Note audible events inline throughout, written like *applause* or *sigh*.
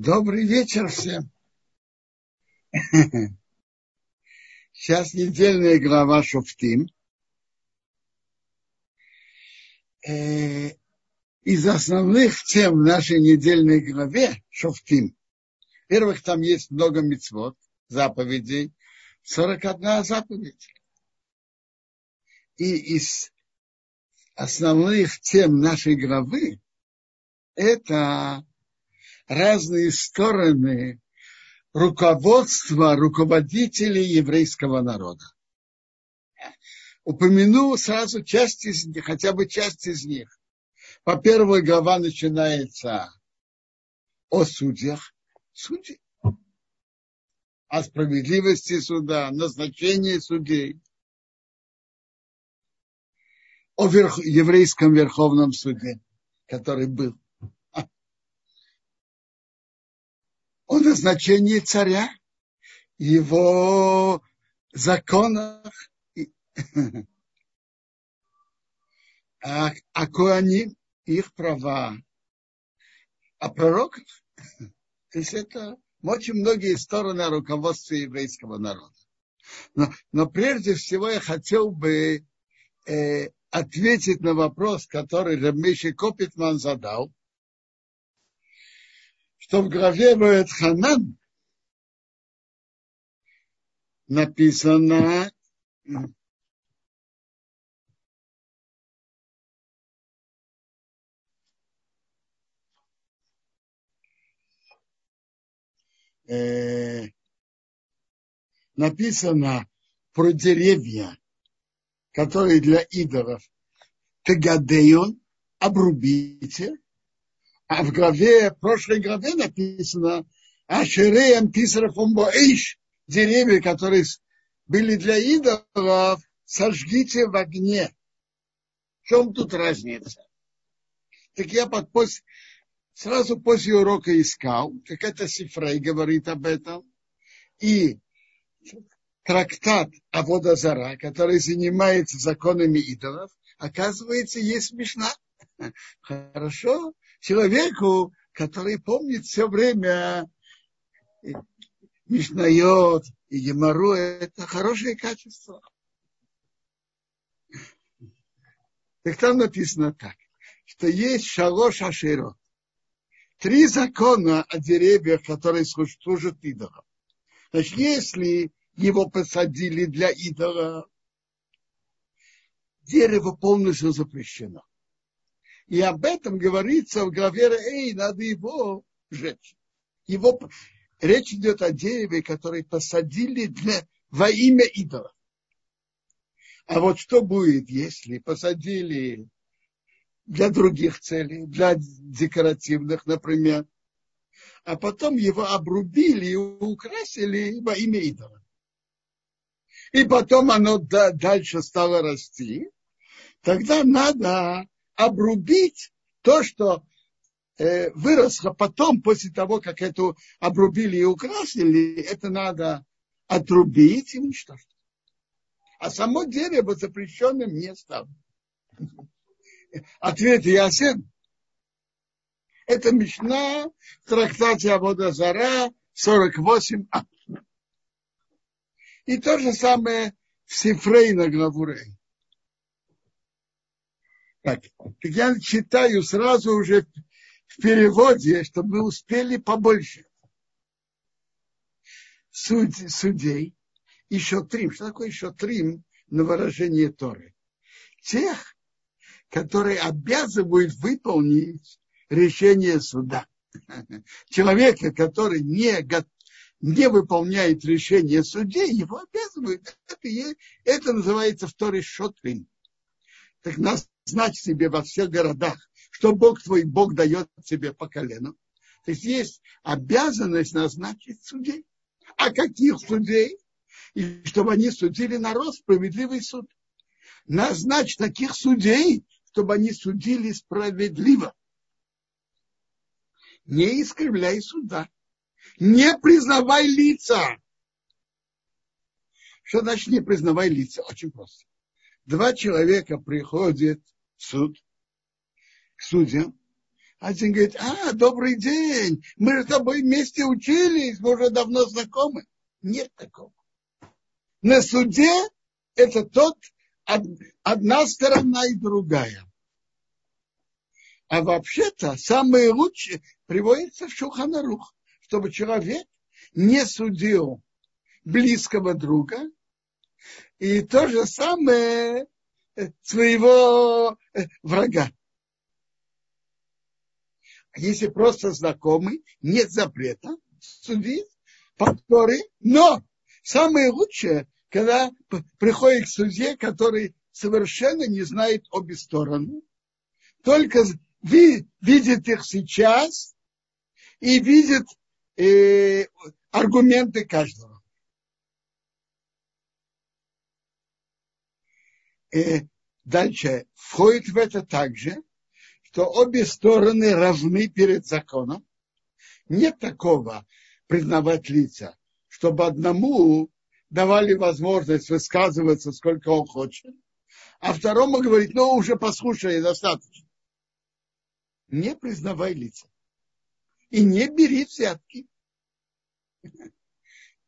Добрый вечер всем. *laughs* Сейчас недельная глава Шофтим. Э, из основных тем в нашей недельной главе Шофтим. Во-первых, там есть много мецвод, заповедей, 41 заповедь. И из основных тем нашей главы это разные стороны руководства руководителей еврейского народа. Упомяну сразу часть из них, хотя бы часть из них. По первой глава начинается о судьях. Судьи. О справедливости суда, назначении судей. О верх, еврейском верховном суде, который был. О назначении царя, его законах, *laughs* а, а Коаним, их права, о пророках. То *laughs* есть это очень многие стороны руководства еврейского народа. Но, но прежде всего я хотел бы э, ответить на вопрос, который Рамиши Копитман задал что в главе Ханан написано э, написано про деревья, которые для идолов. Тегадеон, обрубите, а в главе, в прошлой главе написано, Ашереем Писарафом Боиш, деревья, которые были для идолов, сожгите в огне. В чем тут разница? Так я под, после, сразу после урока искал, как это Сифрей говорит об этом, и трактат о водозара, который занимается законами идолов, оказывается, есть смешна. *laughs* Хорошо, человеку, который помнит все время Мишнает и Гемору, это хорошее качество. Так там написано так, что есть шалош аширот. Три закона о деревьях, которые служат идолам. Значит, если его посадили для идола, дерево полностью запрещено. И об этом говорится в главе Эй, надо его сжечь. Его... Речь идет о дереве, который посадили для... во имя идола. А вот что будет, если посадили для других целей, для декоративных, например, а потом его обрубили и украсили во имя идола. И потом оно дальше стало расти, тогда надо обрубить то, что э, выросло потом, после того, как это обрубили и украсили, это надо отрубить и уничтожить. А само дерево запрещенным не. Ответ ясен. Это Мишна в трактате Абода Зара 48а. И то же самое в Сифрей на главу Рей. Так, я читаю сразу уже в переводе, чтобы мы успели побольше. Суд, судей и шотрим. Что такое шотрим на выражение Торы? Тех, которые обязывают выполнить решение суда. Человека, который не, не выполняет решение судей, его обязывают. Это, это называется в Торе шотрим. Так нас знать себе во всех городах, что Бог твой, Бог дает тебе по колену. То есть есть обязанность назначить судей. А каких судей? И чтобы они судили народ, справедливый суд. Назначь таких судей, чтобы они судили справедливо. Не искривляй суда. Не признавай лица. Что значит не признавай лица? Очень просто. Два человека приходят суд, к судьям, Один говорит, а, добрый день, мы с тобой вместе учились, мы уже давно знакомы. Нет такого. На суде это тот, одна сторона и другая. А вообще-то самое лучшее приводится в Шуханарух, чтобы человек не судил близкого друга и то же самое своего врага. Если просто знакомый, нет запрета судить, повторы, но самое лучшее, когда приходит к судье, который совершенно не знает обе стороны, только видит их сейчас и видит э, аргументы каждого. Э, дальше входит в это также, что обе стороны равны перед законом. Нет такого признавать лица, чтобы одному давали возможность высказываться, сколько он хочет, а второму говорить, ну, уже послушай, достаточно. Не признавай лица. И не бери взятки.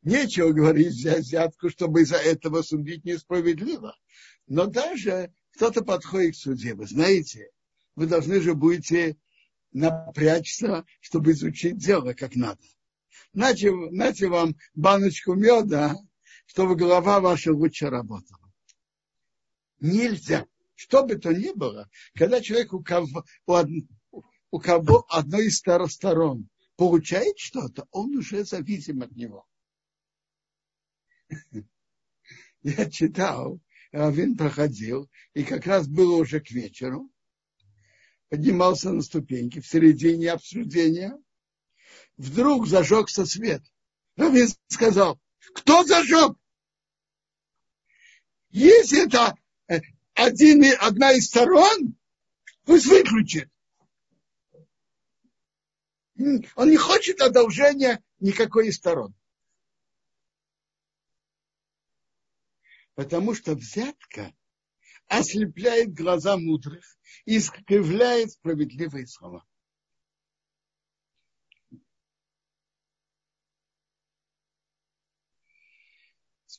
Нечего говорить взять взятку, чтобы из-за этого судить несправедливо. Но даже кто-то подходит к суде, вы знаете, вы должны же будете напрячься, чтобы изучить дело как надо. Нате, нате вам баночку меда, чтобы голова ваша лучше работала. Нельзя. Что бы то ни было, когда человек у кого, у, кого одной из сторон получает что-то, он уже зависим от него. *laughs* Я читал, Равин проходил, и как раз было уже к вечеру, поднимался на ступеньки в середине обсуждения, вдруг зажегся свет. Равин сказал, кто зажег? Если это э, один, одна из сторон, пусть выключит. Он не хочет одолжения никакой из сторон. Потому что взятка ослепляет глаза мудрых и искривляет справедливые слова.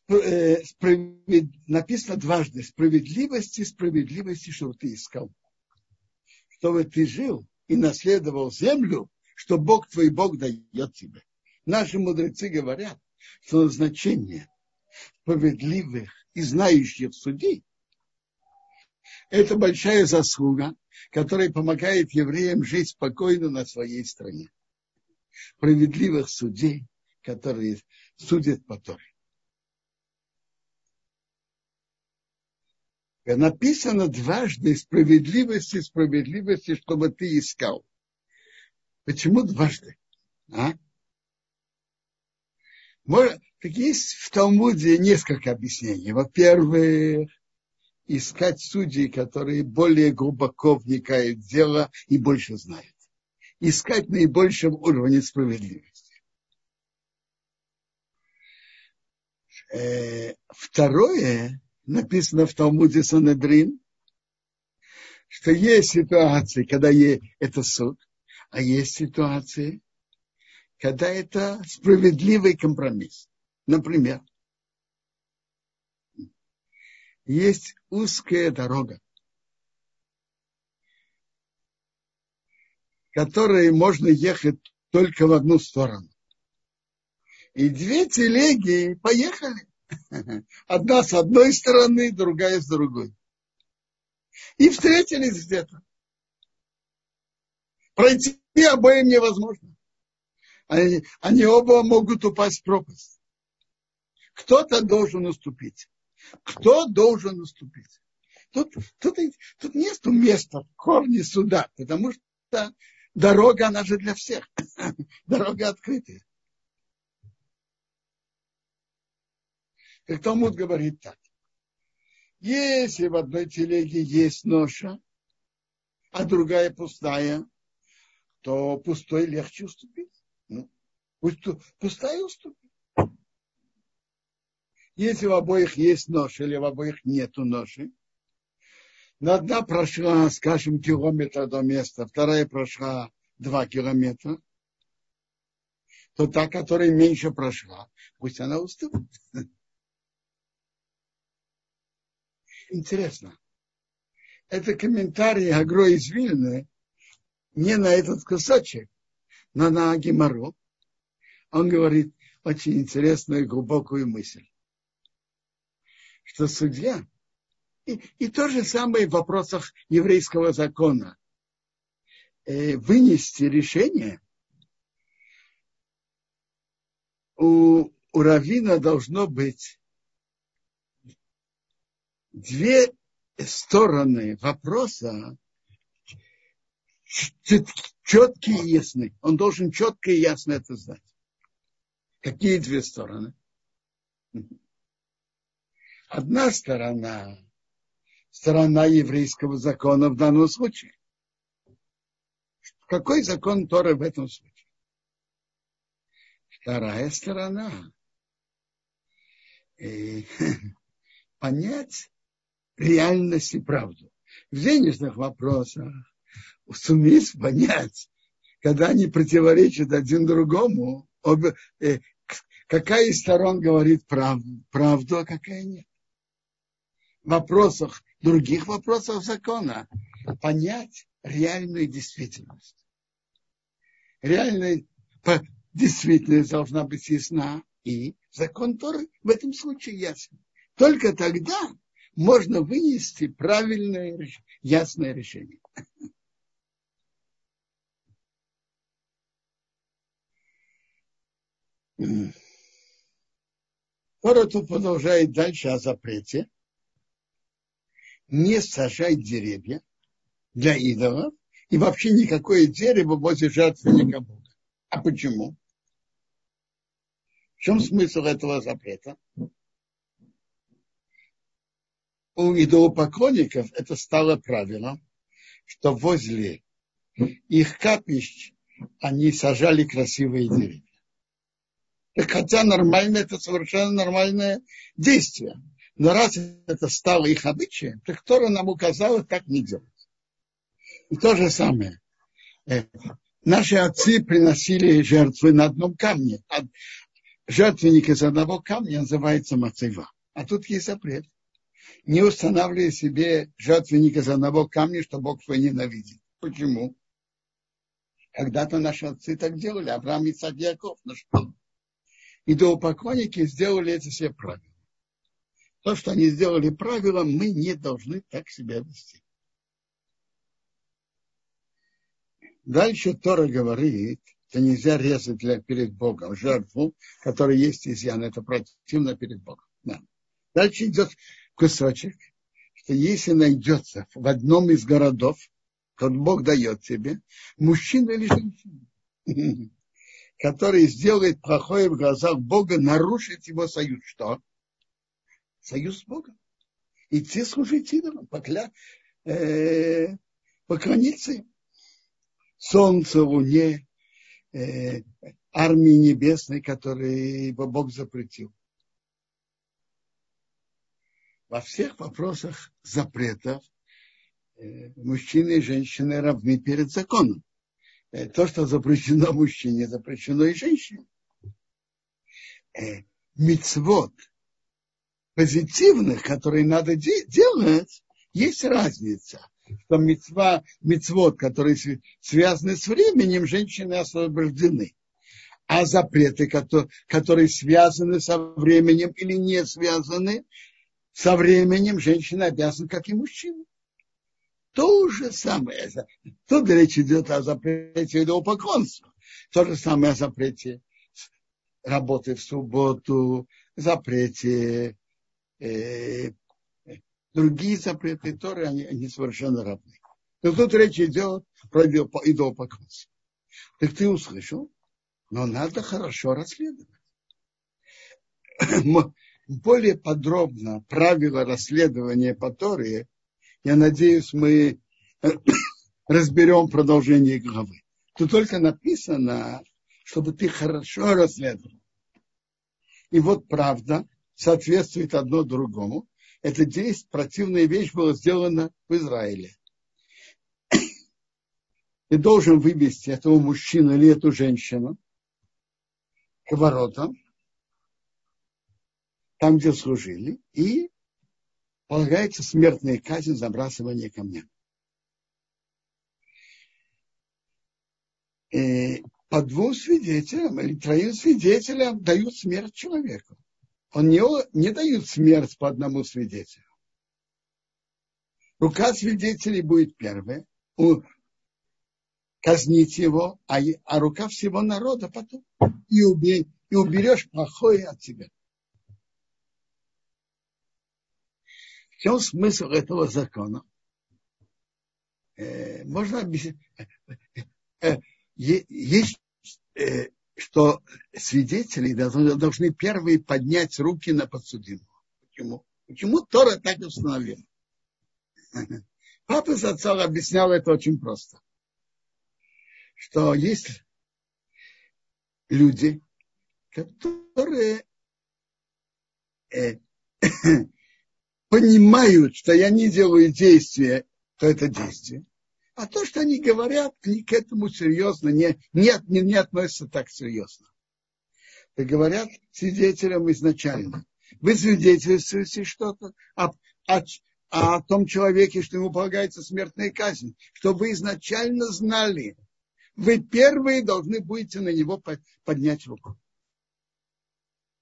Э, справед... написано дважды справедливости, справедливости, что ты искал. Чтобы ты жил и наследовал землю, что Бог твой Бог дает тебе. Наши мудрецы говорят, что назначение справедливых и знающих судей – это большая заслуга, которая помогает евреям жить спокойно на своей стране. Справедливых судей, которые судят по Торе. написано дважды справедливости, справедливости, чтобы ты искал. Почему дважды? А? Может, так есть в Талмуде несколько объяснений. Во-первых, искать судей, которые более глубоко вникают в дело и больше знают. Искать наибольшем уровне справедливости. Э, второе, написано в Талмуде Санедрин, что есть ситуации, когда это суд, а есть ситуации, когда это справедливый компромисс. Например, есть узкая дорога, которой можно ехать только в одну сторону. И две телеги поехали. *laughs* Одна с одной стороны, другая с другой. И встретились где-то. Пройти обоим невозможно. Они, они оба могут упасть в пропасть. Кто-то должен уступить. Кто должен уступить? Тут, тут, тут нет места в корне суда, потому что дорога, она же для всех. *laughs* Дорога открытая. Как Талмуд говорит так. Если в одной телеге есть ноша, а другая пустая, то пустой легче уступить. Ну, пусть пустая уступит. Если в обоих есть нож или в обоих нету ноши, Но одна прошла, скажем, километр до места, вторая прошла два километра, то та, которая меньше прошла, пусть она уступит. Интересно. Это комментарий Агро из Вильны не на этот кусочек, но на Гимару. Он говорит очень интересную глубокую мысль, что судья и, и то же самое в вопросах еврейского закона. Э, вынести решение у, у Равина должно быть две стороны вопроса четкие и ясны. Он должен четко и ясно это знать. Какие две стороны? Одна сторона сторона еврейского закона в данном случае. Какой закон Торы в этом случае? Вторая сторона. И, *laughs* понять реальность и правду. В денежных вопросах суметь понять, когда они противоречат один другому, обе, э, какая из сторон говорит правду, правду, а какая нет. Вопросах других вопросов закона понять реальную действительность. Реальная действительность должна быть ясна, и закон Торы в этом случае ясен. Только тогда можно вынести правильное, ясное решение. Тора тут продолжает дальше о запрете не сажать деревья для идолов и вообще никакое дерево возле жертвенника Бога. А почему? В чем смысл этого запрета? У идолопоклонников это стало правилом, что возле их капищ они сажали красивые деревья. Хотя нормально, это совершенно нормальное действие. Но раз это стало их обычаем, то кто нам указал так не делать. И то же самое. Э, наши отцы приносили жертвы на одном камне. А жертвенник из одного камня называется мацева. А тут есть запрет. Не устанавливай себе жертвенник из одного камня, что Бог твой ненавидит. Почему? Когда-то наши отцы так делали. Авраам, Исаак, Яков. Ну что? Идолопоклонники сделали это себе правило то, что они сделали правилом, мы не должны так себя вести. Дальше Тора говорит, что нельзя резать для, перед Богом жертву, которая есть изъян. Это противно перед Богом. Да. Дальше идет кусочек, что если найдется в одном из городов, тот Бог дает тебе, мужчина или женщина, *laughs* который сделает плохое в глазах Бога, нарушит его союз. Что? Союз с Богом. Идти служить идолам, покля... э, поклониться им. Солнце, луне, э, армии небесной, которые Бог запретил. Во всех вопросах запретов э, мужчины и женщины равны перед законом. Э, то, что запрещено мужчине, запрещено и женщине. Э, мицвод – позитивных, которые надо де- делать, есть разница. Что мецва, мецвод, которые связаны с временем, женщины освобождены. А запреты, которые, которые связаны со временем или не связаны со временем, женщины обязаны, как и мужчины. То же самое. Тут речь идет о запрете идолопоклонства. То же самое о запрете работы в субботу, запрете другие запреты Торы, они, они совершенно равны. Но тут речь идет про идолопоклонство. Так ты услышал, но надо хорошо расследовать. Более подробно правила расследования по Торе, я надеюсь, мы *coughs* разберем продолжение главы. Тут только написано, чтобы ты хорошо расследовал. И вот правда, соответствует одно другому. эта действие, противная вещь была сделана в Израиле. *coughs* Ты должен вывести этого мужчину или эту женщину к воротам, там, где служили, и полагается смертная казнь забрасывание камня. И по двум свидетелям или троим свидетелям дают смерть человеку. Он не, не дают смерть по одному свидетелю. Рука свидетелей будет первая, у, казнить его, а, а рука всего народа потом. И, убей, и уберешь плохое от себя. В чем смысл этого закона? Э, можно объяснить. Э, э, есть, э, что свидетели должны, первые поднять руки на подсудимого. Почему? Почему Тора так установила? *laughs* Папа Зацал объяснял это очень просто. Что есть люди, которые э, *coughs* понимают, что я не делаю действия, то это действие. А то, что они говорят, они к этому серьезно не, не, не, не относятся так серьезно. И говорят свидетелям изначально. Вы свидетельствуете что-то о, о, о том человеке, что ему полагается смертная казнь, что вы изначально знали. Вы первые должны будете на него поднять руку.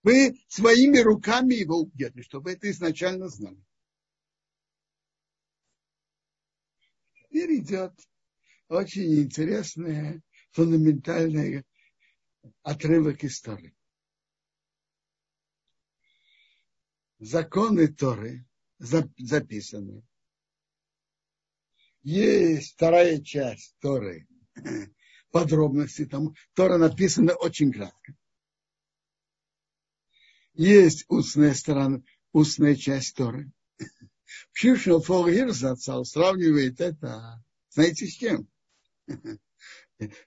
Вы своими руками его убьете, чтобы это изначально знали. Теперь идет очень интересный, фундаментальный отрывок истории. Законы Торы записаны. Есть вторая часть Торы, *clears throat* подробности там. Тора написана очень кратко. Есть устная сторона, устная часть Торы. Фогер зацал сравнивает это, знаете, с кем? *laughs*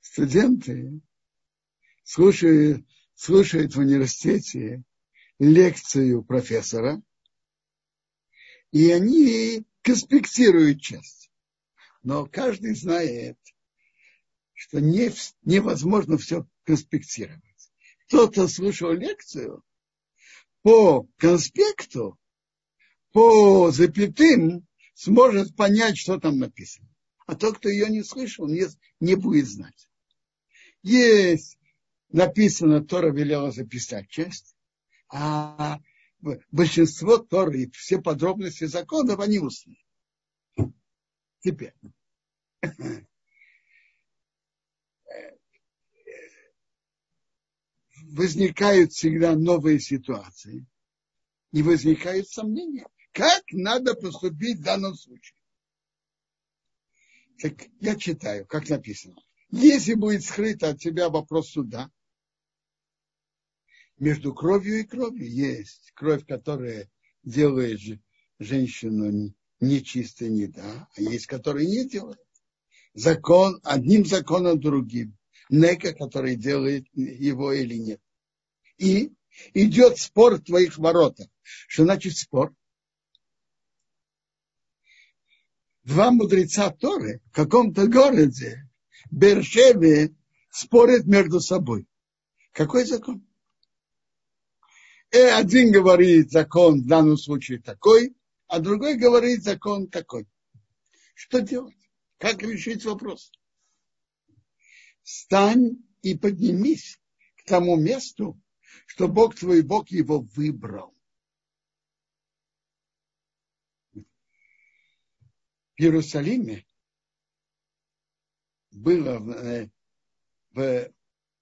Студенты слушают, слушают в университете лекцию профессора, и они конспектируют часть. Но каждый знает, что не, невозможно все конспектировать. Кто-то слушал лекцию по конспекту, по запятым сможет понять, что там написано. А тот, кто ее не слышал, не, не будет знать. Есть написано, Тора велела записать часть, а большинство Торы и все подробности законов, они устные. Теперь. Возникают всегда новые ситуации. И возникают сомнения. Как надо поступить в данном случае? Так я читаю, как написано. Если будет скрыто от тебя вопрос суда, между кровью и кровью есть кровь, которая делает женщину нечистой, не да, а есть, которая не делает. Закон, одним законом другим. Нека, который делает его или нет. И идет спор в твоих воротах. Что значит спор? Два мудреца Торы в каком-то городе, Бершеве, спорят между собой. Какой закон? И один говорит закон в данном случае такой, а другой говорит закон такой. Что делать? Как решить вопрос? Стань и поднимись к тому месту, что Бог твой Бог его выбрал. Иерусалиме было в, э, в,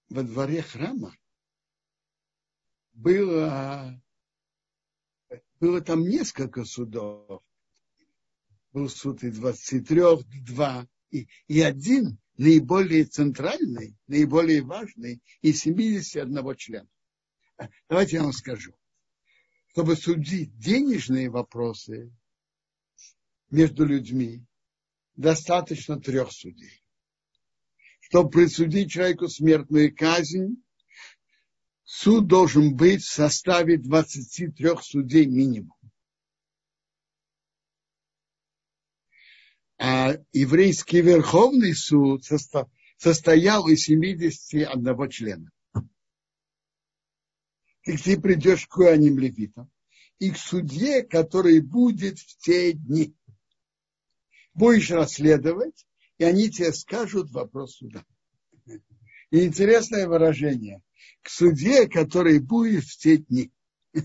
во дворе храма, было, было там несколько судов. Был суд из 23, два, и, и один наиболее центральный, наиболее важный, из 71 члена. Давайте я вам скажу. Чтобы судить денежные вопросы, между людьми достаточно трех судей. Чтобы присудить человеку смертную казнь, суд должен быть в составе 23 судей минимум. А еврейский Верховный суд состоял из 71 члена. И ты придешь к Куаним Левитам и к судье, который будет в те дни. Будешь расследовать, и они тебе скажут вопрос суда. И интересное выражение. К суде, который будет в те дни. *laughs*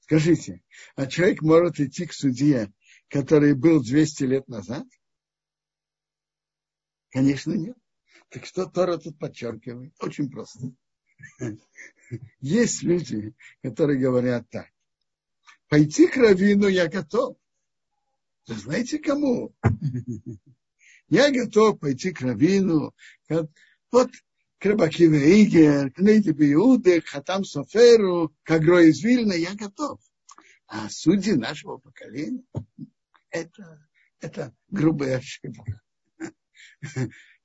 Скажите, а человек может идти к судье, который был 200 лет назад? Конечно, нет. Так что Тора тут подчеркивает? Очень просто. *laughs* Есть люди, которые говорят так. Пойти к Равину я готов. Знаете кому? Я готов пойти к Равину. Вот к Рабакиве Игер, к Нейдебе Иуде, к Хатам Соферу, к Агро из Вильна, я готов. А судьи нашего поколения, это, это грубая ошибка.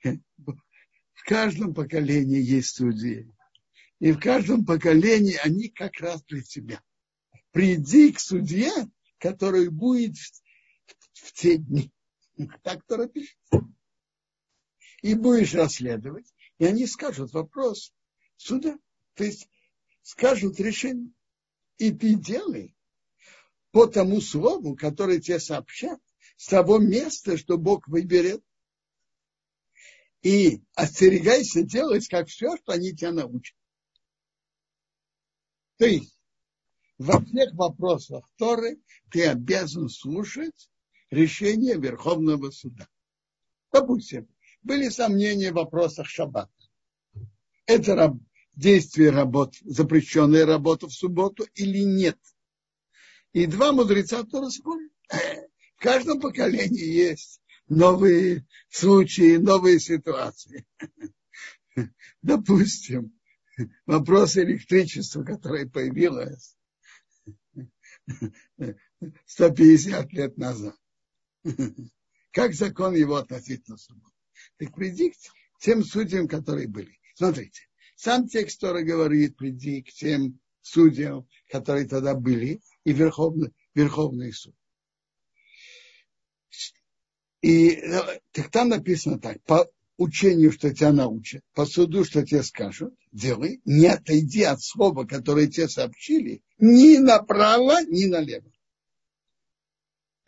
В каждом поколении есть судьи. И в каждом поколении они как раз для тебя. Приди к судье, который будет в те дни. *laughs* Так Тора пишет. И будешь расследовать, и они скажут вопрос суда. То есть скажут решение. И ты делай по тому слову, которое тебе сообщат, с того места, что Бог выберет. И остерегайся делать как все, что они тебя научат. То есть во всех вопросах Торы ты обязан слушать решение Верховного Суда. Допустим, были сомнения в вопросах шаббата. Это раб, действие работ, запрещенная работа в субботу или нет. И два мудреца тоже спорят. В каждом поколении есть новые случаи, новые ситуации. Допустим, вопрос электричества, которое появилось 150 лет назад. *laughs* Как закон его относительно субботы? Так приди к тем судьям, которые были. Смотрите, сам текст, который говорит, приди к тем судьям, которые тогда были, и Верховный, Верховный суд. И так там написано так, по учению, что тебя научат, по суду, что тебе скажут, делай, не отойди от слова, которое тебе сообщили, ни направо, ни налево.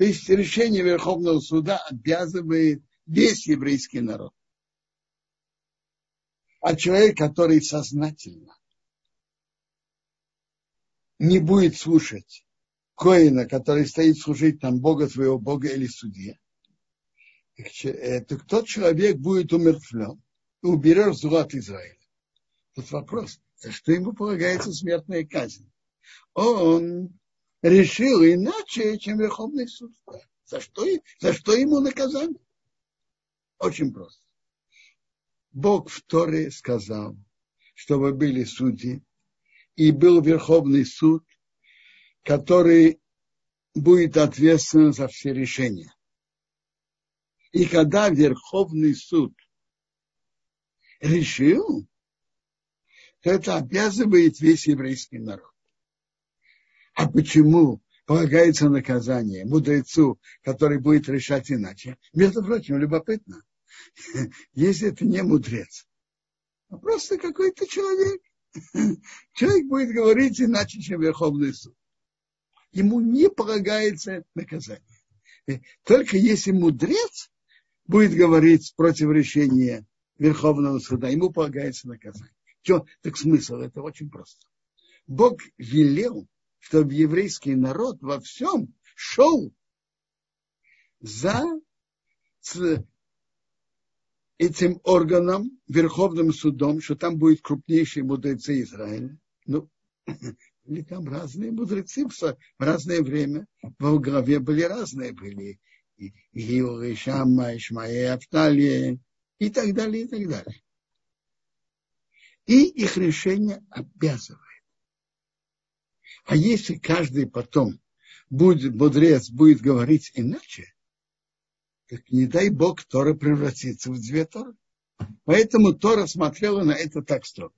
То есть решение Верховного суда обязывает весь еврейский народ. А человек, который сознательно не будет слушать Коина, который стоит служить там Бога своего Бога или судье, то тот человек будет умертвлен и уберет зло от Израиля. Тут вопрос, за что ему полагается смертная казнь? Он решил иначе, чем Верховный суд. За что, за что ему наказание? Очень просто. Бог в Торе сказал, чтобы были судьи, и был Верховный суд, который будет ответственен за все решения. И когда Верховный суд решил, то это обязывает весь еврейский народ. А почему полагается наказание мудрецу, который будет решать иначе? Между прочим, любопытно, *laughs* если это не мудрец, а просто какой-то человек. *laughs* Человек будет говорить иначе, чем Верховный суд. Ему не полагается наказание. Только если мудрец будет говорить против решения Верховного суда, ему полагается наказание. Что? Так смысл, это очень просто. Бог велел, чтобы еврейский народ во всем шел за этим органом, Верховным судом, что там будет крупнейшие мудрецы Израиля. Ну, *clears throat* или там разные мудрецы в разное время. В главе были разные, были Гилы, Шамма, Ишмаэ, Апталия и так далее, и так далее. И их решение обязывает. А если каждый потом будет, мудрец будет говорить иначе, так не дай Бог Тора превратится в две Торы. Поэтому Тора смотрела на это так строго.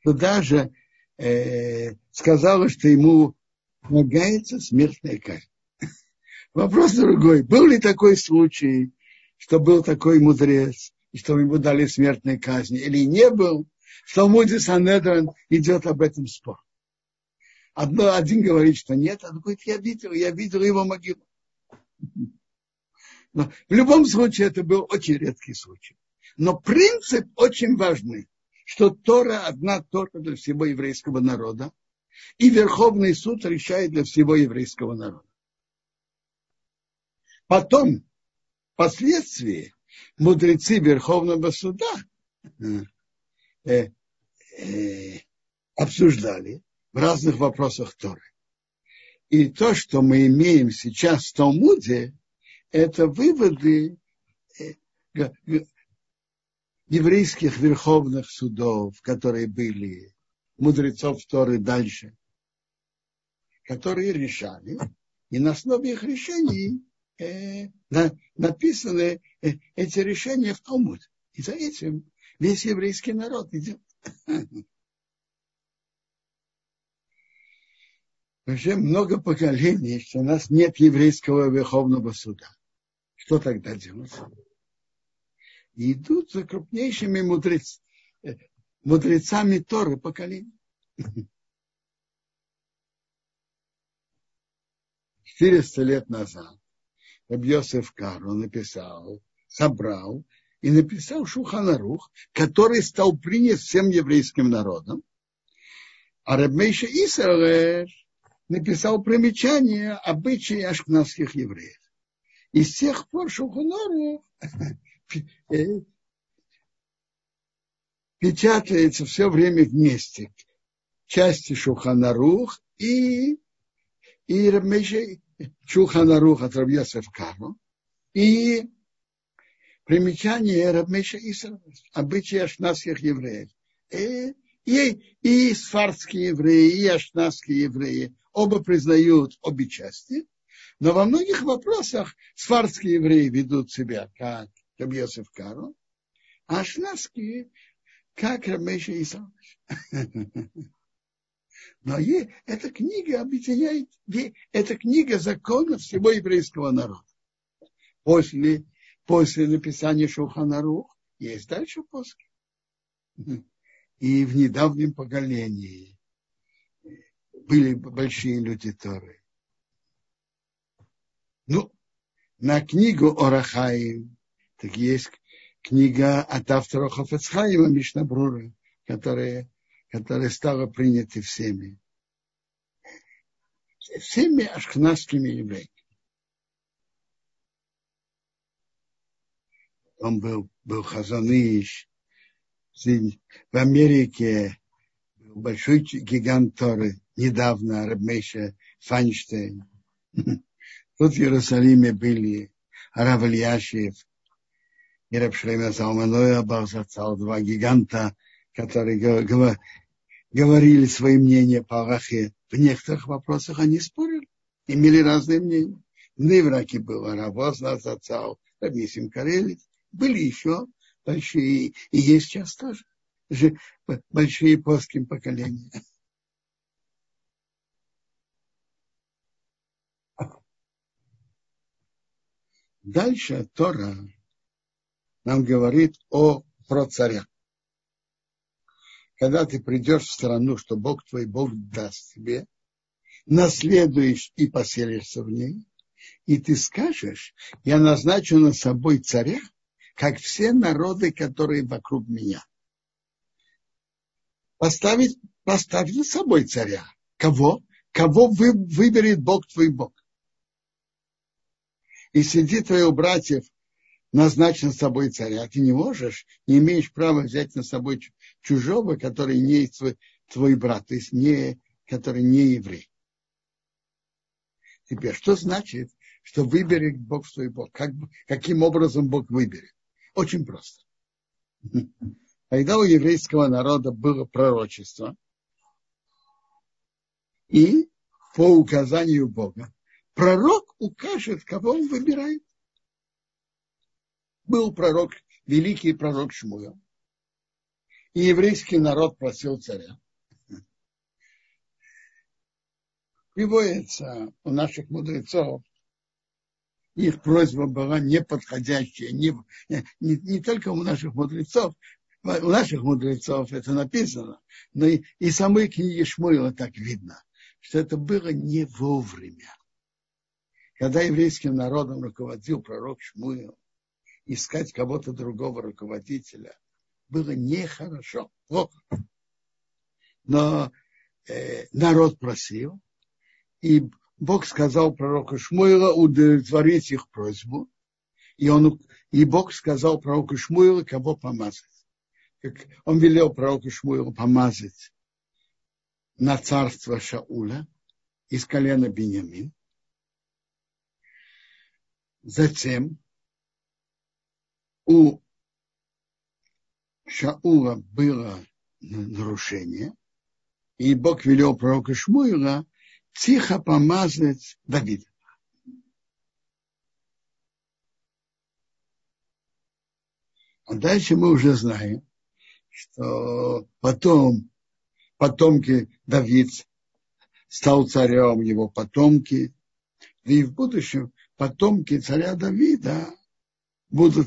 Что даже э, сказала, что ему полагается смертная казнь. *laughs* Вопрос другой. Был ли такой случай, что был такой мудрец, и что ему дали смертной казни, или не был? В Талмуде Санедрон идет об этом спор. Одно, один говорит, что нет, а другой говорит, я видел, я видел его могилу. Но в любом случае это был очень редкий случай. Но принцип очень важный, что Тора одна Тора для всего еврейского народа, и Верховный суд решает для всего еврейского народа. Потом, впоследствии, мудрецы Верховного суда э, э, обсуждали в разных вопросах Торы. И то, что мы имеем сейчас в Талмуде, это выводы э, еврейских верховных судов, которые были, мудрецов Торы дальше, которые решали, и на основе их решений э, на, написаны э, эти решения в Талмуд. И за этим весь еврейский народ идет. *laughs* Уже много поколений, что у нас нет еврейского верховного суда. Что тогда делать? Идут за крупнейшими мудрец, э, мудрецами Торы поколений. Четыреста лет назад Рабьосеф Кар, он написал, собрал и написал Шуханарух, который стал принят всем еврейским народом. А Рабмейша Исраэль написал примечание обычаи ашкнадских евреев. И с тех пор Шуханарух *laughs* э, печатается все время вместе. Части Шуханарух и, и Шуханарух от Рабьесов Кару и примечание Рабмейша Исра, обычаи ашнадских евреев. И, и, и сфардские евреи, и ашнадские евреи оба признают обе части, но во многих вопросах сфардские евреи ведут себя как Рабьесов Кару, а ашнадские как Рабмейша Исра. *laughs* Но эта книга объединяет, эта книга законов всего еврейского народа. После, после написания Шуханарух есть дальше после. *laughs* И в недавнем поколении были большие люди Торы. Ну, на книгу Орахаим, так есть книга от автора Хофецхайма Мишнабрура, которая которая стала принятой всеми. Всеми ашкнадскими евреями. Он был, был Хазаныш. В Америке большой гигант Торы, недавно Рабмейша Файнштейн. *laughs* Тут в Иерусалиме были Арав Ильяшев и Рабшлема Залманоя Бахзацал, два гиганта, которые говорили свои мнения по Аллахе. В некоторых вопросах они спорили, имели разные мнения. В Невраке был Аравоз Назацал, Рабисим Карелец. Были еще большие, и есть сейчас тоже большие плоским поколения. Дальше Тора нам говорит о про царя когда ты придешь в страну, что Бог твой Бог даст тебе, наследуешь и поселишься в ней, и ты скажешь, я назначу на собой царя, как все народы, которые вокруг меня. Поставить, поставь на собой царя. Кого? Кого вы, выберет Бог твой Бог? И среди твоих братьев назначен с собой царя. Ты не можешь, не имеешь права взять на собой чужого, который не твой, твой брат, то есть не, который не еврей. Теперь, что значит, что выберет Бог свой Бог? Как, каким образом Бог выберет? Очень просто. Когда у еврейского народа было пророчество, и по указанию Бога, пророк укажет, кого он выбирает. Был пророк, великий пророк Шмуэл и еврейский народ просил царя. Приводится у наших мудрецов, их просьба была неподходящая, не, не, не только у наших мудрецов, у наших мудрецов это написано, но и, и самой книги Шмуила так видно, что это было не вовремя. Когда еврейским народом руководил пророк Шмуил, искать кого-то другого руководителя было нехорошо, плохо. Но э, народ просил, и Бог сказал пророку Шмуила удовлетворить их просьбу, и, он, и Бог сказал пророку Шмуила, кого помазать. Как он велел пророку Шмуилу помазать на царство Шауля из колена Бениамин. Затем у Шаула было нарушение, и Бог велел пророку Шмуила тихо помазать Давида. А дальше мы уже знаем, что потом потомки Давид стал царем, его потомки, и в будущем потомки царя Давида будут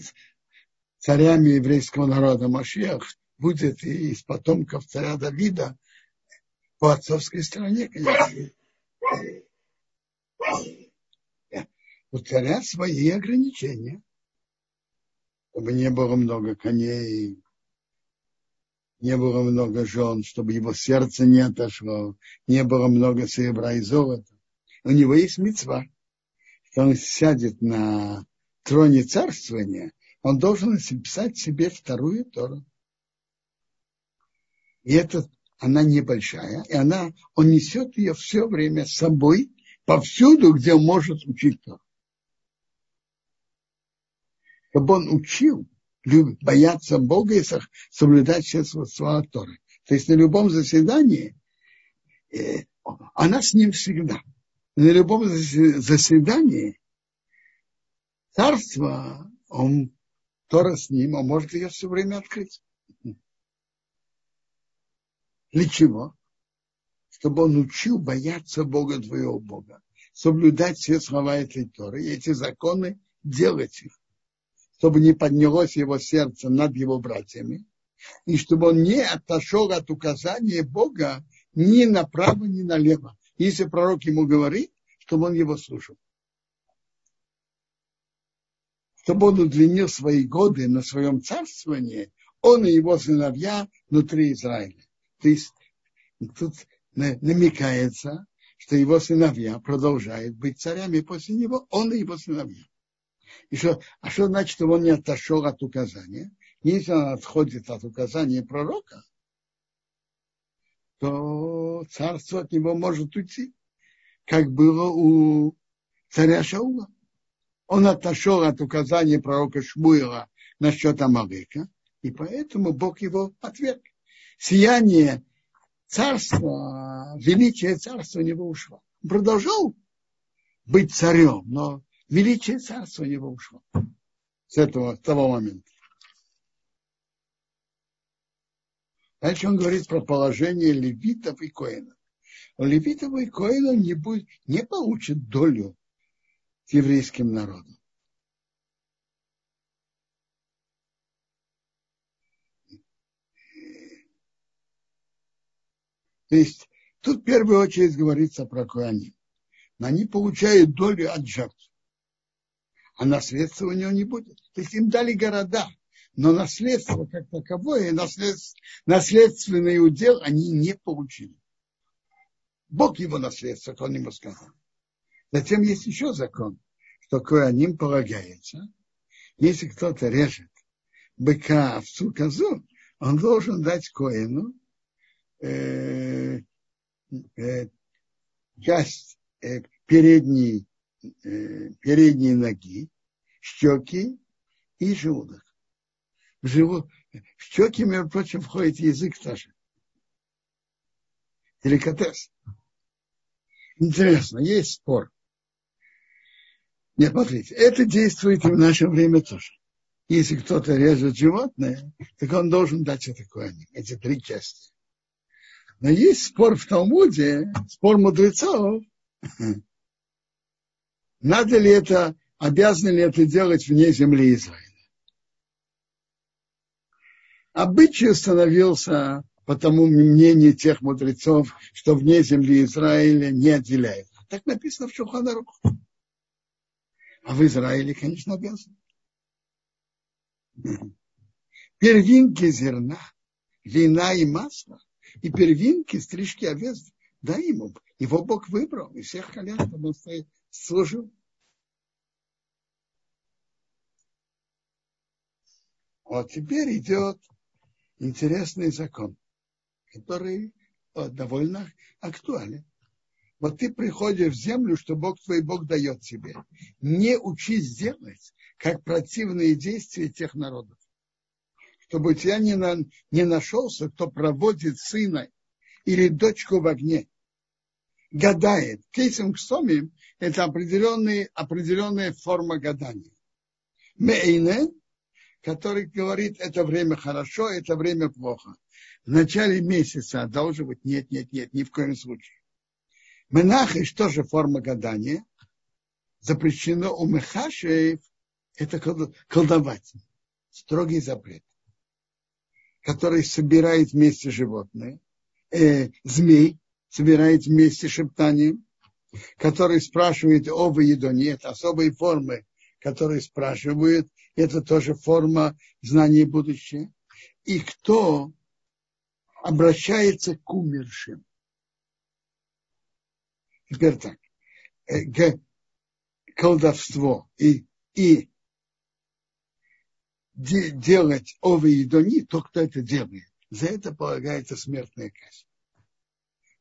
царями еврейского народа. Машиах будет и из потомков царя Давида по отцовской стороне, конечно. У царя свои ограничения. Чтобы не было много коней, не было много жен, чтобы его сердце не отошло, не было много серебра и золота. У него есть мецва, что он сядет на троне царствования, он должен написать себе вторую Тору. И это она небольшая, и она, он несет ее все время с собой, повсюду, где он может учить Тору. Чтобы он учил бояться Бога и соблюдать все слова Торы. То есть на любом заседании э, она с ним всегда. На любом заседании царство, он Тора с ним, он может ее все время открыть. Для чего? Чтобы он учил бояться Бога твоего Бога, соблюдать все слова этой Торы, и эти законы делать их чтобы не поднялось его сердце над его братьями, и чтобы он не отошел от указания Бога ни направо, ни налево. Если пророк ему говорит, чтобы он его слушал. Чтобы он удлинил свои годы на своем царствовании, он и его сыновья внутри Израиля. То есть тут намекается, что его сыновья продолжают быть царями после него, он и его сыновья. И что, а что значит, что он не отошел от указания? Если он отходит от указания пророка, то царство от него может уйти, как было у царя Шаула. Он отошел от указания пророка Шмуила насчет Амалыка, и поэтому Бог его отверг. Сияние царства, величие царства у него ушло. Он продолжал быть царем, но величие царства у него ушло с этого, с того момента. Дальше он говорит про положение левитов и коинов. Левитов и коинов не, будет, не получат долю с еврейским народом. То есть тут в первую очередь говорится про коани. Они получают долю от жертв а наследства у него не будет. То есть им дали города, но наследство как таковое, наследств, наследственный удел они не получили. Бог его наследство, он ему сказал. Затем есть еще закон, что коаним полагается, если кто-то режет быка, овцу, козу, он должен дать коину э, э, часть э, передней Э, передние ноги, щеки и желудок. В, живот, в щеки, между прочим, входит язык тоже. Деликатес. Интересно, есть спор. Нет, смотрите, это действует и в наше время тоже. Если кто-то режет животное, так он должен дать это коаним, эти три части. Но есть спор в Талмуде, спор мудрецов, надо ли это обязаны ли это делать вне земли Израиля. Обычай становился по тому мнению тех мудрецов, что вне земли Израиля не отделяет. Так написано в Шуханаруху. А в Израиле, конечно, обязаны. Первинки зерна, вина и масла, и первинки стрижки овец, дай ему. Его Бог выбрал, и всех колен, чтобы он служил. Вот теперь идет интересный закон, который довольно актуален. Вот ты приходишь в землю, что Бог твой Бог дает тебе. Не учись делать, как противные действия тех народов. Чтобы у тебя не, на, не нашелся, кто проводит сына или дочку в огне. Гадает. Кейсом к сомим – это определенная, определенная форма гадания. Мейне, который говорит, это время хорошо, это время плохо. В начале месяца должен быть нет, нет, нет, ни в коем случае. Менахиш тоже форма гадания. Запрещено у Мехашеев это колдовать. Строгий запрет. Который собирает вместе животные. Э, змей собирает вместе шептанием. Который спрашивает о выедоне. Это особые формы, которые спрашивают. Это тоже форма знания будущего. И кто обращается к умершим Теперь так. Э, колдовство и, и де, делать овы и дони, то кто это делает. За это полагается смертная казнь.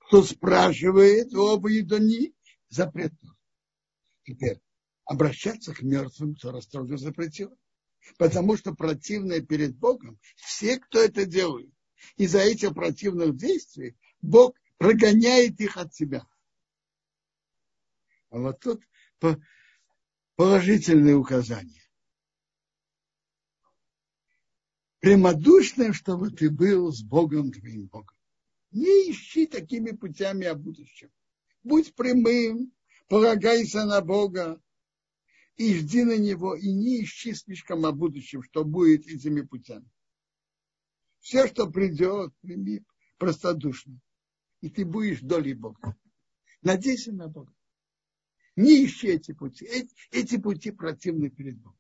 Кто спрашивает оба и дони, запрет. Теперь обращаться к мертвым Тора строго запретил. Потому что противное перед Богом все, кто это делает. Из-за этих противных действий Бог прогоняет их от себя. А вот тут положительные указания. Прямодушным, чтобы ты был с Богом твоим Богом. Не ищи такими путями о будущем. Будь прямым, полагайся на Бога и жди на Него, и не ищи слишком о будущем, что будет этими путями. Все, что придет, прими простодушно. И ты будешь долей Бога. Надейся на Бога. Не ищи эти пути. Эти, эти пути противны перед Богом.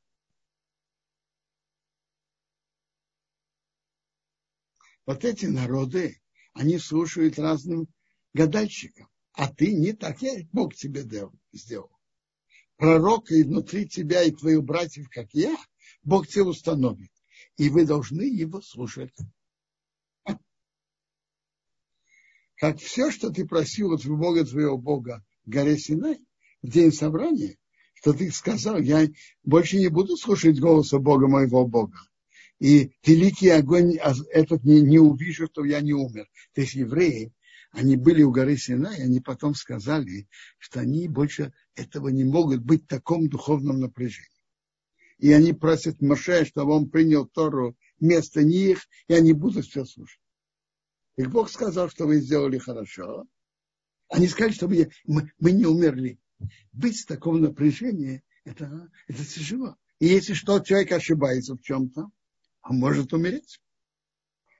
Вот эти народы, они слушают разным гадальщикам. А ты не так, я Бог тебе сделал. Пророка и внутри тебя и твоих братьев, как я, Бог тебе установит. И вы должны его слушать. Как все, что ты просил от Бога твоего Бога в горе Синай, в день собрания, что ты сказал, я больше не буду слушать голоса Бога моего Бога. И великий огонь а этот не, не увижу, что я не умер. То есть евреи, они были у горы Синай, они потом сказали, что они больше этого не могут быть в таком духовном напряжении. И они просят Моше, чтобы он принял Тору вместо них, и они будут все слушать. И Бог сказал, что вы сделали хорошо. Они сказали, что мы, мы не умерли быть в таком напряжении, это, это тяжело. И если что, человек ошибается в чем-то, он может умереть.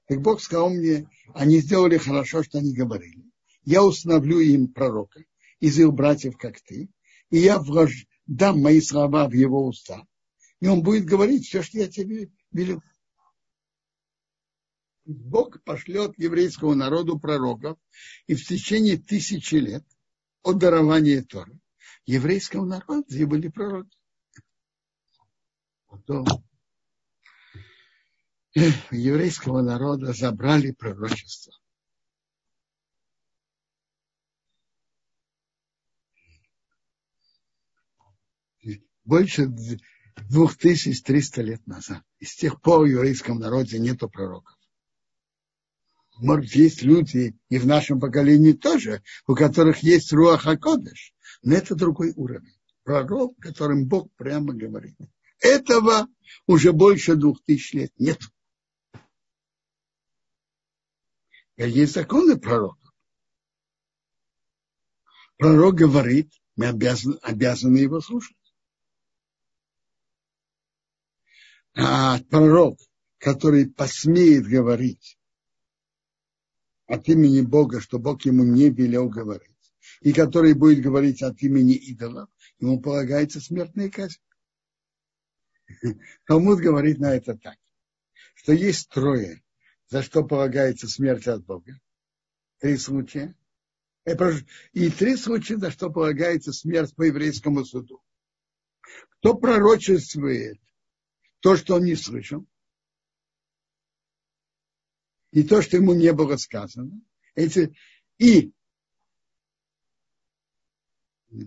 Как Бог сказал мне, они сделали хорошо, что они говорили. Я установлю им пророка из их братьев, как ты, и я вложу, дам мои слова в его уста, и он будет говорить все, что я тебе велю. Бог пошлет еврейскому народу пророков, и в течение тысячи лет от дарования Торы еврейского народа, где были пророки. Потом еврейского народа забрали пророчество. Больше 2300 лет назад. И с тех пор в еврейском народе нету пророков. Может, есть люди и в нашем поколении тоже, у которых есть Руах Акодыш. Но это другой уровень. Пророк, которым Бог прямо говорит. Этого уже больше двух тысяч лет нет. Есть законы пророка. Пророк говорит, мы обязаны, обязаны его слушать. А пророк, который посмеет говорить от имени Бога, что Бог ему не велел говорить, и который будет говорить от имени идолов, ему полагается смертная казнь. *laughs* Талмуд говорит на это так, что есть трое, за что полагается смерть от Бога. Три случая. И три случая, за что полагается смерть по еврейскому суду. Кто пророчествует то, что он не слышал, и то, что ему не было сказано, эти, и и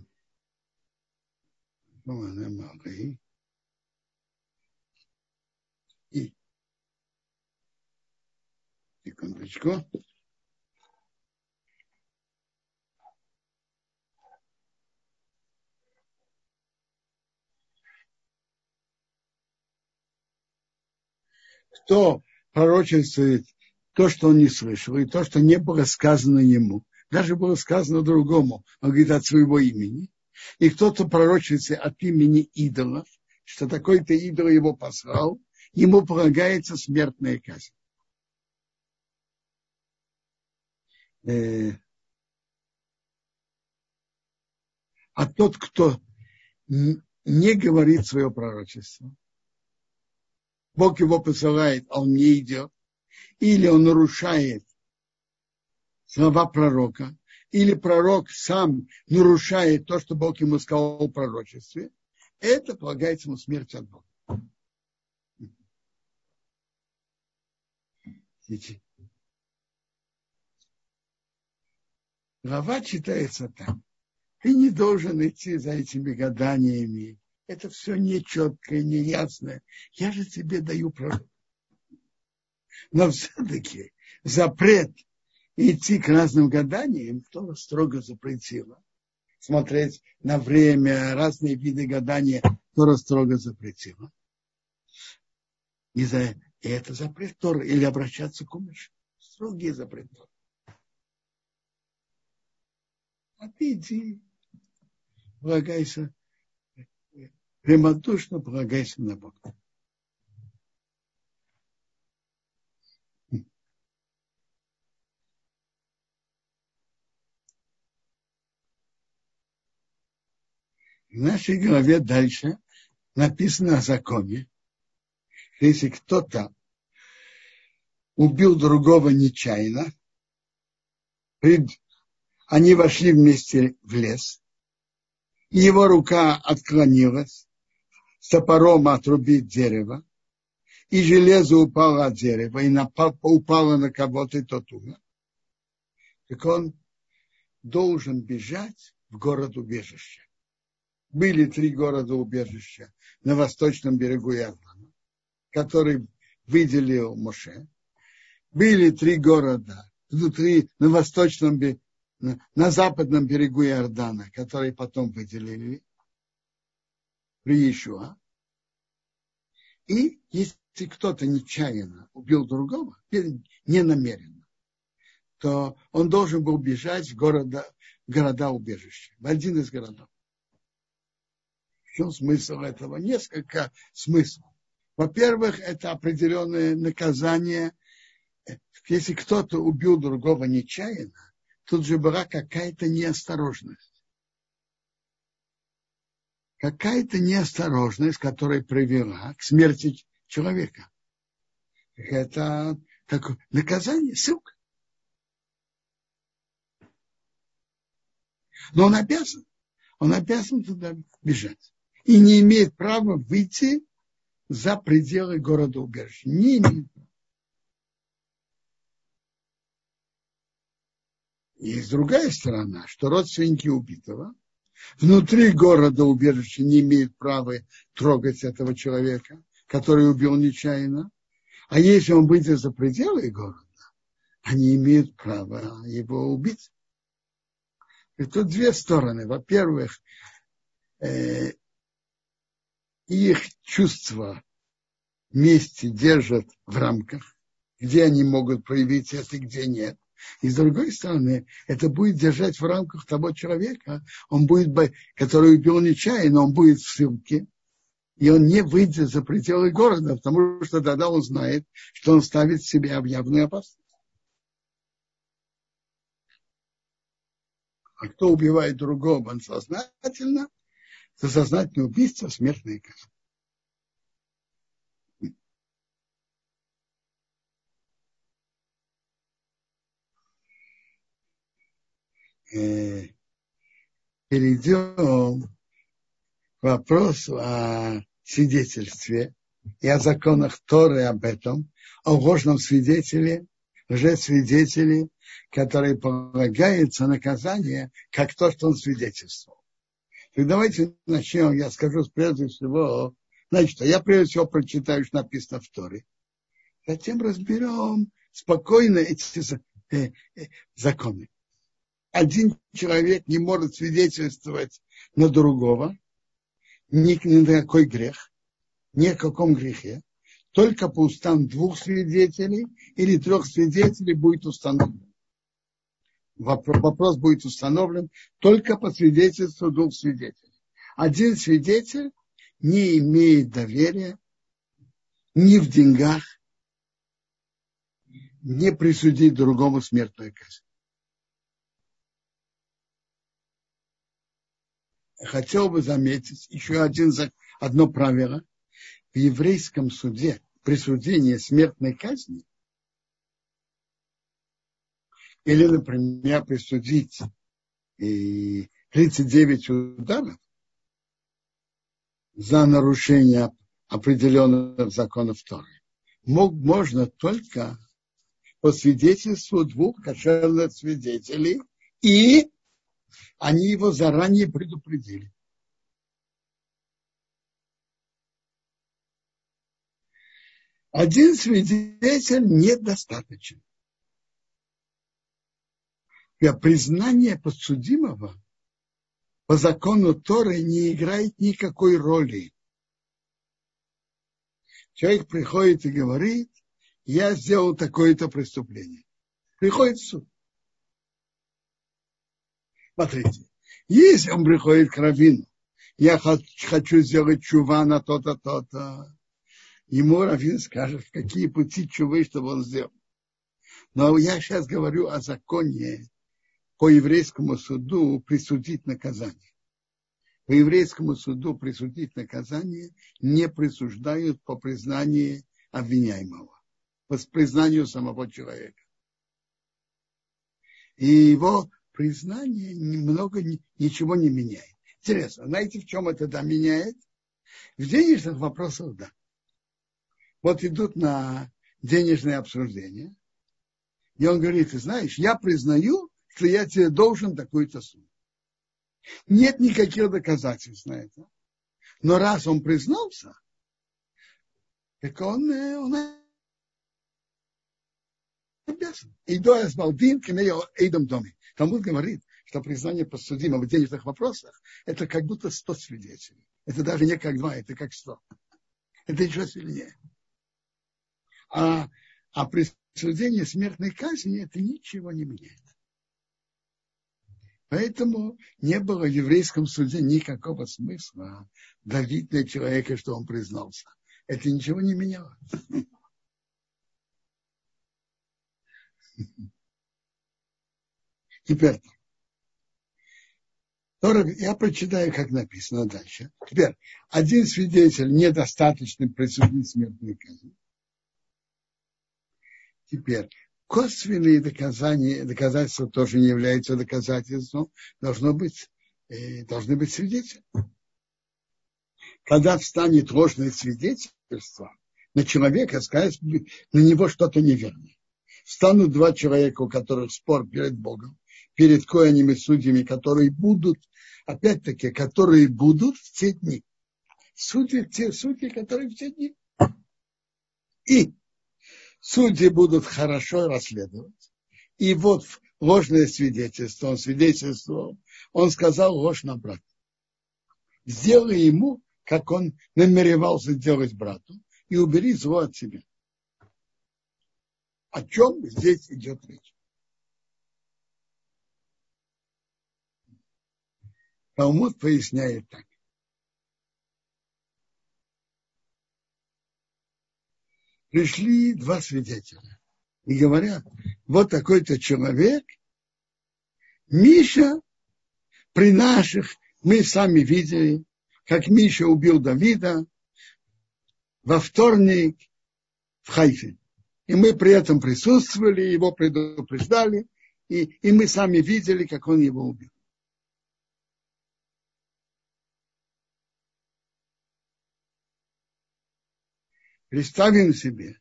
секундочку. Кто пророчествует то, что он не слышал, и то, что не было сказано ему, даже было сказано другому, он говорит от своего имени, и кто-то пророчится от имени идолов, что такой-то идол его послал, ему полагается смертная казнь. Э, а тот, кто не говорит свое пророчество, Бог его посылает, а он не идет, или он нарушает слова пророка, или пророк сам нарушает то, что Бог ему сказал в пророчестве, это полагается ему смерть от Бога. Глава читается так. Ты не должен идти за этими гаданиями. Это все нечеткое, неясное. Я же тебе даю пророк. Но все-таки запрет идти к разным гаданиям, то строго запретила. Смотреть на время, разные виды гадания, Тора строго запретила. И, за, и это запрет Тора. Или обращаться к умершим. Строгий запрет Тора. А ты иди, полагайся, прямодушно полагайся на Бога. В нашей голове дальше написано о законе. Если кто-то убил другого нечаянно, они вошли вместе в лес, и его рука отклонилась с топором отрубить дерево, и железо упало от дерева, и упало на кого-то, и тот умер. Так он должен бежать в город убежище были три города-убежища на восточном берегу Иордана, который выделил Моше. Были три города внутри, на восточном, на, на западном берегу Иордана, которые потом выделили при Ишуа. И если кто-то нечаянно убил другого, не намеренно, то он должен был бежать в города, города убежища, в один из городов чем смысл этого? Несколько смыслов. Во-первых, это определенное наказание. Если кто-то убил другого нечаянно, тут же была какая-то неосторожность. Какая-то неосторожность, которая привела к смерти человека. Это такое наказание, ссылка. Но он обязан, он обязан туда бежать и не имеет права выйти за пределы города убежища. Не имеет Есть другая сторона, что родственники убитого внутри города убежища не имеют права трогать этого человека, который убил нечаянно. А если он выйдет за пределы города, они имеют право его убить. И тут две стороны. Во-первых, э, их чувства вместе держат в рамках, где они могут проявить это, где нет. И с другой стороны, это будет держать в рамках того человека, он будет, который убил нечаянно, он будет в ссылке, и он не выйдет за пределы города, потому что тогда он знает, что он ставит себя в явную опасность. А кто убивает другого он сознательно, за сознательное убийство смертная казнь. Э, перейдем к вопросу о свидетельстве и о законах Торы об этом, о ложном свидетеле, лжесвидетеле, который полагается наказание, как то, что он свидетельствовал. И давайте начнем, я скажу прежде всего, значит, я прежде всего прочитаю, что написано в Торе. Затем разберем спокойно эти э, э, законы один человек не может свидетельствовать на другого, ни, на какой грех, ни о каком грехе, только по устам двух свидетелей или трех свидетелей будет установлен. Вопрос будет установлен только по свидетельству двух свидетелей. Один свидетель не имеет доверия ни в деньгах, не присудить другому смертную казнь. Хотел бы заметить еще один, одно правило. В еврейском суде присуждение смертной казни или, например, присудить 39 ударов за нарушение определенных законов Торы мог, можно только по свидетельству двух кошерных свидетелей и они его заранее предупредили. Один свидетель недостаточен. Для признания подсудимого по закону Торы не играет никакой роли. Человек приходит и говорит, я сделал такое-то преступление. Приходит в суд. Смотрите, если он приходит к Равину, я хочу сделать чува на то-то, то-то, ему Равин скажет, какие пути чувы, чтобы он сделал. Но я сейчас говорю о законе по еврейскому суду присудить наказание. По еврейскому суду присудить наказание не присуждают по признанию обвиняемого, по признанию самого человека. И его признание немного ничего не меняет. Интересно, знаете, в чем это да меняет? В денежных вопросах да. Вот идут на денежное обсуждение, и он говорит, ты знаешь, я признаю, что я тебе должен такую-то сумму. Нет никаких доказательств на это. Но раз он признался, так он, э, он обязан. И до Эсбалдин к Эйдом доме. Талмуд говорит, что признание подсудимого в денежных вопросах это как будто сто свидетелей. Это даже не как два, это как сто. Это еще сильнее. А, а присуждение смертной казни это ничего не меняет. Поэтому не было в еврейском суде никакого смысла давить на человека, что он признался. Это ничего не меняло. Теперь, я прочитаю, как написано дальше. Теперь, один свидетель недостаточно присудить смертную казнь. Теперь, косвенные доказания, доказательства тоже не являются доказательством, должно быть, э, должны быть свидетели. Когда встанет ложное свидетельство на человека, сказать, на него что-то неверное. Встанут два человека, у которых спор перед Богом, перед коинами судьями, которые будут, опять-таки, которые будут в те дни. Судьи, те судьи, которые в те дни. И судьи будут хорошо расследовать. И вот ложное свидетельство, он свидетельствовал, он сказал ложь на брата. Сделай ему, как он намеревался сделать брату, и убери зло от себя. О чем здесь идет речь? Талмуд поясняет так. пришли два свидетеля и говорят, вот такой-то человек, Миша при наших, мы сами видели, как Миша убил Давида во вторник в Хайфе. И мы при этом присутствовали, его предупреждали, и, и мы сами видели, как он его убил. Представим себе,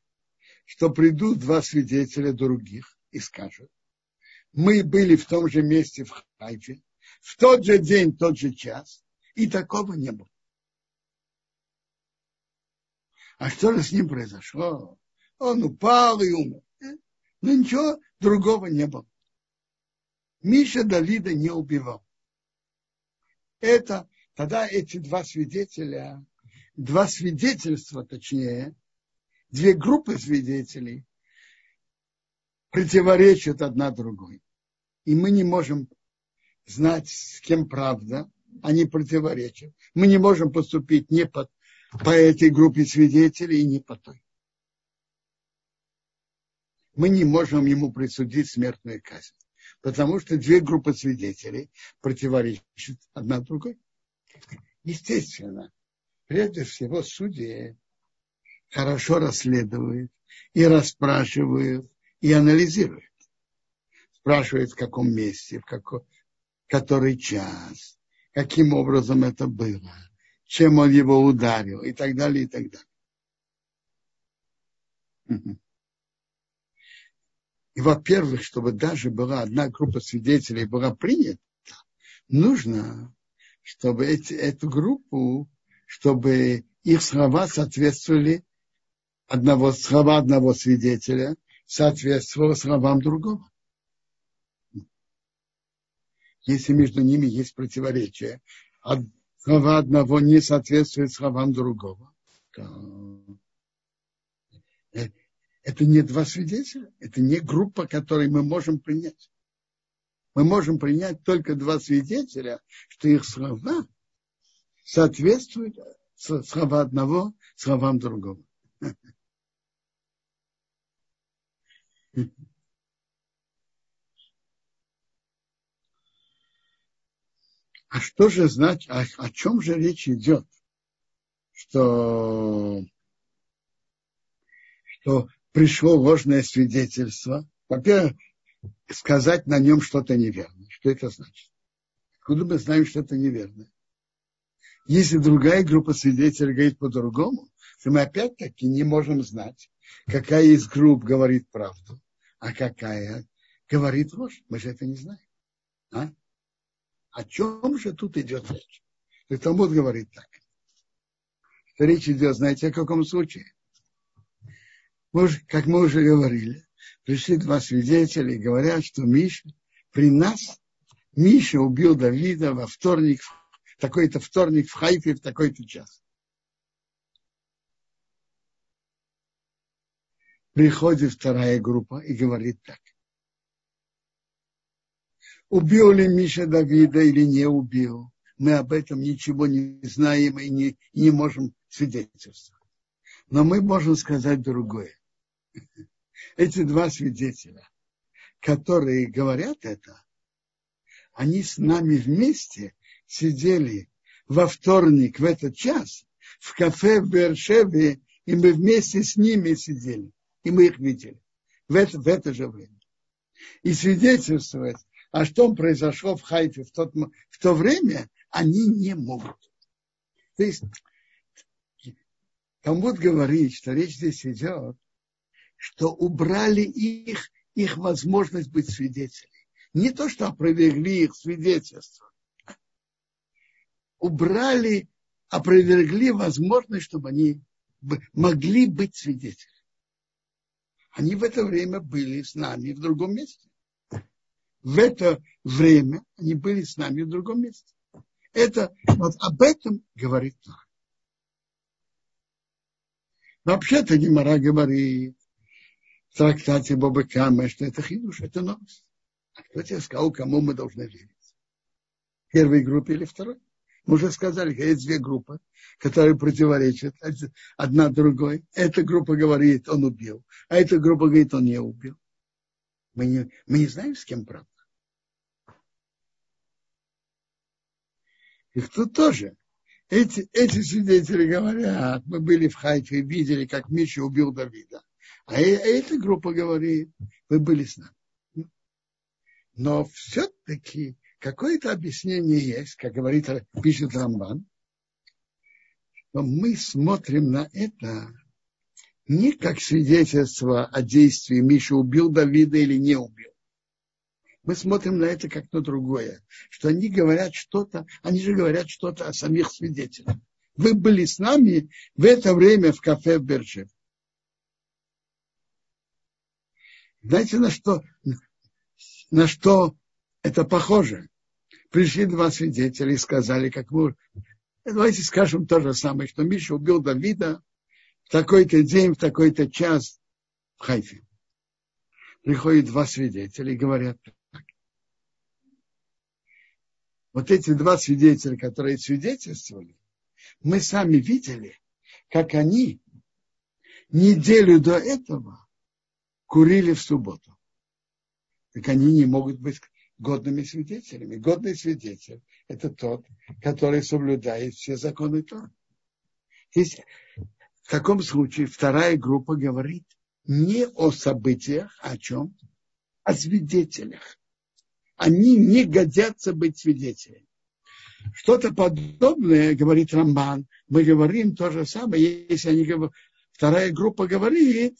что придут два свидетеля других и скажут, мы были в том же месте в Хайфе, в тот же день, тот же час, и такого не было. А что же с ним произошло? Он упал и умер. Но ничего другого не было. Миша Давида не убивал. Это тогда эти два свидетеля два свидетельства, точнее, две группы свидетелей противоречат одна другой. И мы не можем знать, с кем правда, они противоречат. Мы не можем поступить не по, по этой группе свидетелей и не по той. Мы не можем ему присудить смертную казнь, потому что две группы свидетелей противоречат одна другой. Естественно, прежде всего судьи хорошо расследуют и расспрашивают и анализируют. Спрашивают, в каком месте, в какой, который час, каким образом это было, чем он его ударил и так далее, и так далее. И, во-первых, чтобы даже была одна группа свидетелей была принята, нужно, чтобы эти, эту группу чтобы их слова соответствовали одного, слова одного свидетеля, соответствовали словам другого. Если между ними есть противоречие, а слова одного не соответствуют словам другого, то это не два свидетеля, это не группа, которой мы можем принять. Мы можем принять только два свидетеля, что их слова соответствует слова одного словам другого. А что же значит, о, о чем же речь идет? Что, что пришло ложное свидетельство. Во-первых, сказать на нем что-то неверное. Что это значит? Откуда мы знаем, что это неверно? Если другая группа свидетелей говорит по-другому, то мы опять-таки не можем знать, какая из групп говорит правду, а какая говорит ложь. Мы же это не знаем. А? О чем же тут идет речь? И Талмуд говорит так. Что речь идет, знаете, о каком случае? Мы уже, как мы уже говорили, пришли два свидетеля и говорят, что Миша при нас, Миша убил Давида во вторник в такой-то вторник в Хайфе в такой-то час. Приходит вторая группа и говорит так. Убил ли Миша Давида или не убил? Мы об этом ничего не знаем и не, и не можем свидетельствовать. Но мы можем сказать другое. *laughs* Эти два свидетеля, которые говорят это, они с нами вместе сидели во вторник в этот час в кафе в Бершеве, и мы вместе с ними сидели, и мы их видели в это, в это же время. И свидетельствовать, а что произошло в Хайфе в, тот, в то время, они не могут. То есть Талмуд говорит, что речь здесь идет, что убрали их, их возможность быть свидетелями. Не то, что опровергли их свидетельство, убрали, опровергли возможность, чтобы они могли быть свидетелями. Они в это время были с нами в другом месте. В это время они были с нами в другом месте. Это, вот об этом говорит Тора. Вообще-то Гимара говорит в трактате Боба Кама, что это хидуш, это новость. А кто тебе сказал, кому мы должны верить? Первой группе или второй? Мы уже сказали, есть две группы, которые противоречат одна другой. Эта группа говорит, он убил, а эта группа говорит, он не убил. Мы не, мы не знаем, с кем правда. И тут тоже. Эти, эти свидетели говорят, мы были в Хайфе и видели, как Миша убил Давида. А, а эта группа говорит, вы были с нами. Но все-таки какое-то объяснение есть, как говорит, пишет Рамбан, что мы смотрим на это не как свидетельство о действии Миша убил Давида или не убил. Мы смотрим на это как на другое, что они говорят что-то, они же говорят что-то о самих свидетелях. Вы были с нами в это время в кафе в Берже. Знаете, на что, на что это похоже? Пришли два свидетеля и сказали, как мы... Давайте скажем то же самое, что Миша убил Давида в такой-то день, в такой-то час в Хайфе. Приходят два свидетеля и говорят так. Вот эти два свидетеля, которые свидетельствовали, мы сами видели, как они неделю до этого курили в субботу. Так они не могут быть годными свидетелями. Годный свидетель – это тот, который соблюдает все законы Тора. Есть, в таком случае вторая группа говорит не о событиях, а о чем? О свидетелях. Они не годятся быть свидетелями. Что-то подобное, говорит Рамбан, мы говорим то же самое, если они говорят, вторая группа говорит,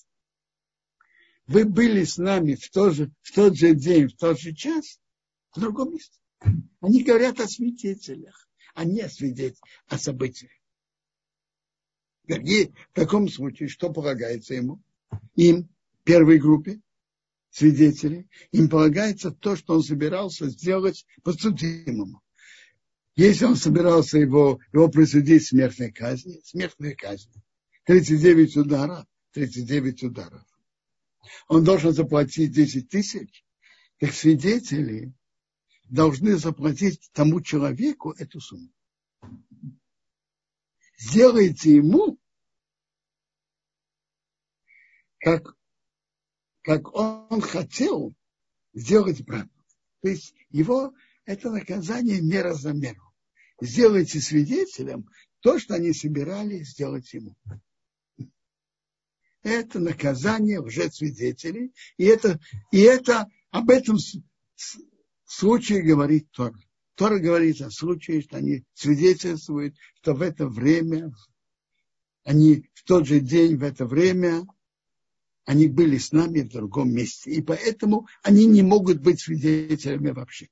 вы были с нами в тот, же, в тот же день, в тот же час, в другом месте. Они говорят о свидетелях, а не о свидетелях, о событиях. И в таком случае, что полагается ему? Им, первой группе свидетелей, им полагается то, что он собирался сделать подсудимому. Если он собирался его, его присудить смертной казни, смертной казни, 39 ударов, 39 ударов. Он должен заплатить 10 тысяч, как свидетели должны заплатить тому человеку эту сумму. Сделайте ему, как, как он хотел сделать брату. То есть его это наказание мера за. Сделайте свидетелем то, что они собирались сделать ему. Это наказание лжецвидетелей. И это, и это об этом случае говорит Тора. Тора говорит о случае, что они свидетельствуют, что в это время, они в тот же день, в это время, они были с нами в другом месте. И поэтому они не могут быть свидетелями вообще.